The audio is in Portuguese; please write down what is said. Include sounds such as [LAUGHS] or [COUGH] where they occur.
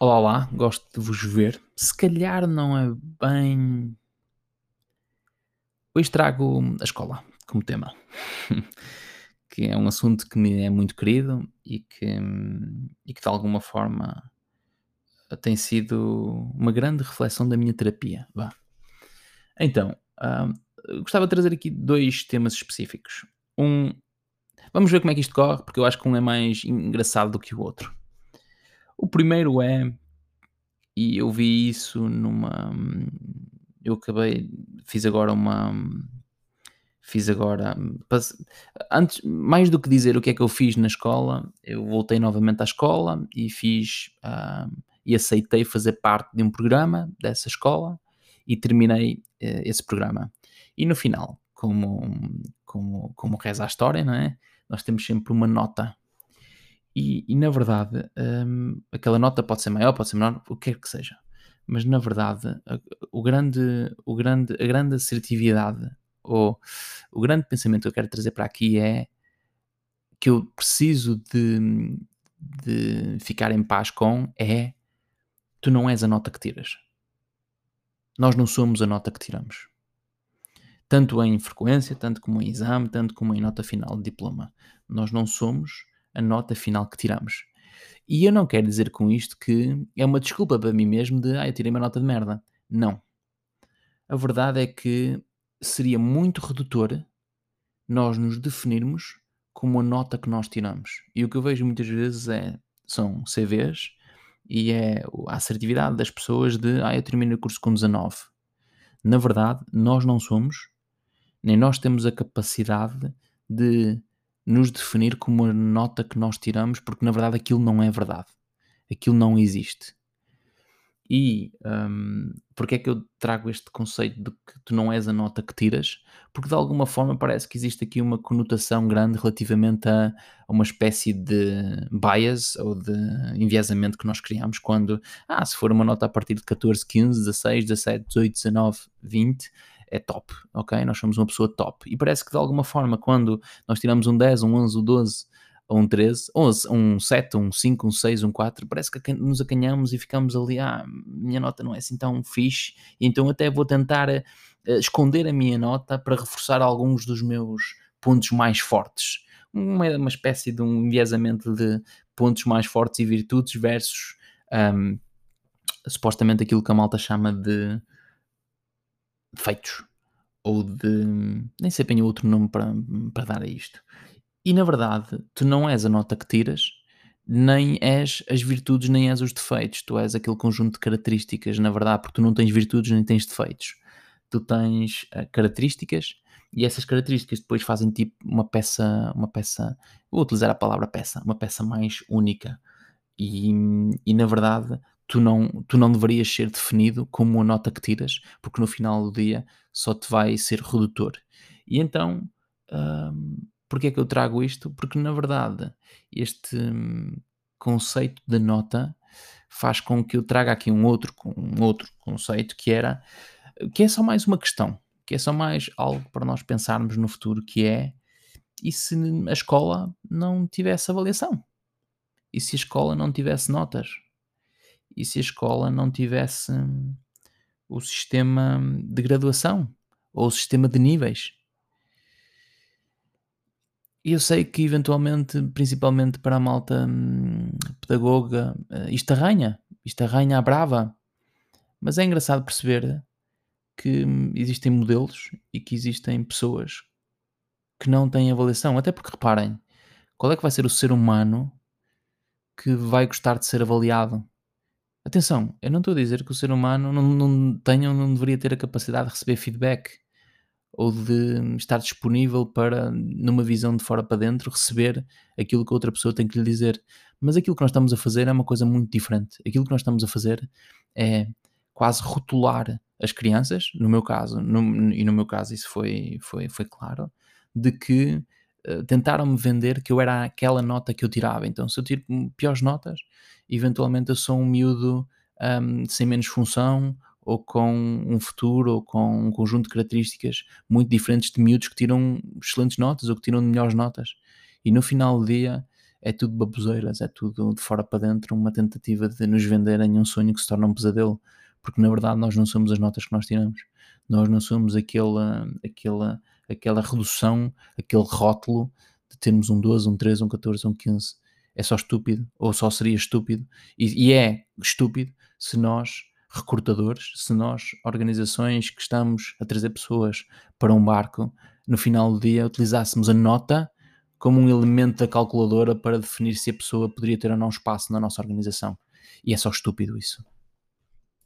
Olá, olá, gosto de vos ver. Se calhar não é bem. Hoje trago a escola como tema, [LAUGHS] que é um assunto que me é muito querido e que, e que de alguma forma tem sido uma grande reflexão da minha terapia. Vá. Então, uh, gostava de trazer aqui dois temas específicos. Um, vamos ver como é que isto corre, porque eu acho que um é mais engraçado do que o outro. O primeiro é, e eu vi isso numa. Eu acabei, fiz agora uma. Fiz agora. Antes, mais do que dizer o que é que eu fiz na escola, eu voltei novamente à escola e fiz. Uh, e aceitei fazer parte de um programa dessa escola e terminei uh, esse programa. E no final, como, como, como reza a história, não é? Nós temos sempre uma nota e, e na verdade, um, aquela nota pode ser maior, pode ser menor, o que quer que seja. Mas na verdade, a, o grande, o grande, a grande assertividade ou o grande pensamento que eu quero trazer para aqui é que eu preciso de, de ficar em paz com é tu não és a nota que tiras. Nós não somos a nota que tiramos. Tanto em frequência, tanto como em exame, tanto como em nota final de diploma. Nós não somos a nota final que tiramos. E eu não quero dizer com isto que é uma desculpa para mim mesmo de ah, eu tirei uma nota de merda. Não. A verdade é que seria muito redutor nós nos definirmos como a nota que nós tiramos. E o que eu vejo muitas vezes é, são CVs e é a assertividade das pessoas de ah, eu termino o curso com 19. Na verdade, nós não somos, nem nós temos a capacidade de nos definir como a nota que nós tiramos, porque na verdade aquilo não é verdade. Aquilo não existe. E um, porque é que eu trago este conceito de que tu não és a nota que tiras? Porque de alguma forma parece que existe aqui uma conotação grande relativamente a, a uma espécie de bias ou de enviesamento que nós criamos quando, ah, se for uma nota a partir de 14, 15, 16, 17, 18, 19, 20, é top, ok? Nós somos uma pessoa top. E parece que de alguma forma, quando nós tiramos um 10, um 11, um 12, ou um 13, 11, um 7, um 5, um 6, um 4, parece que nos acanhamos e ficamos ali, ah, minha nota não é assim tão fixe, então até vou tentar uh, esconder a minha nota para reforçar alguns dos meus pontos mais fortes. Uma, uma espécie de um enviesamento de pontos mais fortes e virtudes versus um, supostamente aquilo que a malta chama de feitos ou de. nem sei bem outro nome para, para dar a isto. E na verdade, tu não és a nota que tiras, nem és as virtudes, nem és os defeitos. Tu és aquele conjunto de características, na verdade, porque tu não tens virtudes nem tens defeitos. Tu tens uh, características e essas características depois fazem tipo uma peça, uma peça, vou utilizar a palavra peça, uma peça mais única. E, e na verdade, tu não, tu não deverias ser definido como a nota que tiras, porque no final do dia só te vai ser redutor. E então, hum, porquê é que eu trago isto? Porque na verdade este hum, conceito de nota faz com que eu traga aqui um outro, um outro conceito que era que é só mais uma questão, que é só mais algo para nós pensarmos no futuro, que é e se a escola não tivesse avaliação? E se a escola não tivesse notas? E se a escola não tivesse hum, o sistema de graduação ou o sistema de níveis. E eu sei que eventualmente, principalmente para a malta hum, pedagoga, eh, isto arranha, isto arranha à brava. Mas é engraçado perceber que hum, existem modelos e que existem pessoas que não têm avaliação. Até porque reparem, qual é que vai ser o ser humano que vai gostar de ser avaliado? Atenção, eu não estou a dizer que o ser humano não, não tenha ou não deveria ter a capacidade de receber feedback ou de estar disponível para, numa visão de fora para dentro, receber aquilo que outra pessoa tem que lhe dizer. Mas aquilo que nós estamos a fazer é uma coisa muito diferente. Aquilo que nós estamos a fazer é quase rotular as crianças, no meu caso, no, e no meu caso isso foi, foi, foi claro, de que tentaram-me vender que eu era aquela nota que eu tirava. Então, se eu tiro piores notas, eventualmente eu sou um miúdo um, sem menos função ou com um futuro ou com um conjunto de características muito diferentes de miúdos que tiram excelentes notas ou que tiram melhores notas. E no final do dia é tudo baboseiras, é tudo de fora para dentro, uma tentativa de nos venderem um sonho que se torna um pesadelo, porque na verdade nós não somos as notas que nós tiramos, nós não somos aquela, aquela, aquela redução, aquele rótulo de termos um 12, um 13, um 14, um 15. É só estúpido, ou só seria estúpido, e, e é estúpido se nós, recrutadores, se nós, organizações que estamos a trazer pessoas para um barco, no final do dia utilizássemos a nota como um elemento da calculadora para definir se a pessoa poderia ter ou não espaço na nossa organização. E é só estúpido isso.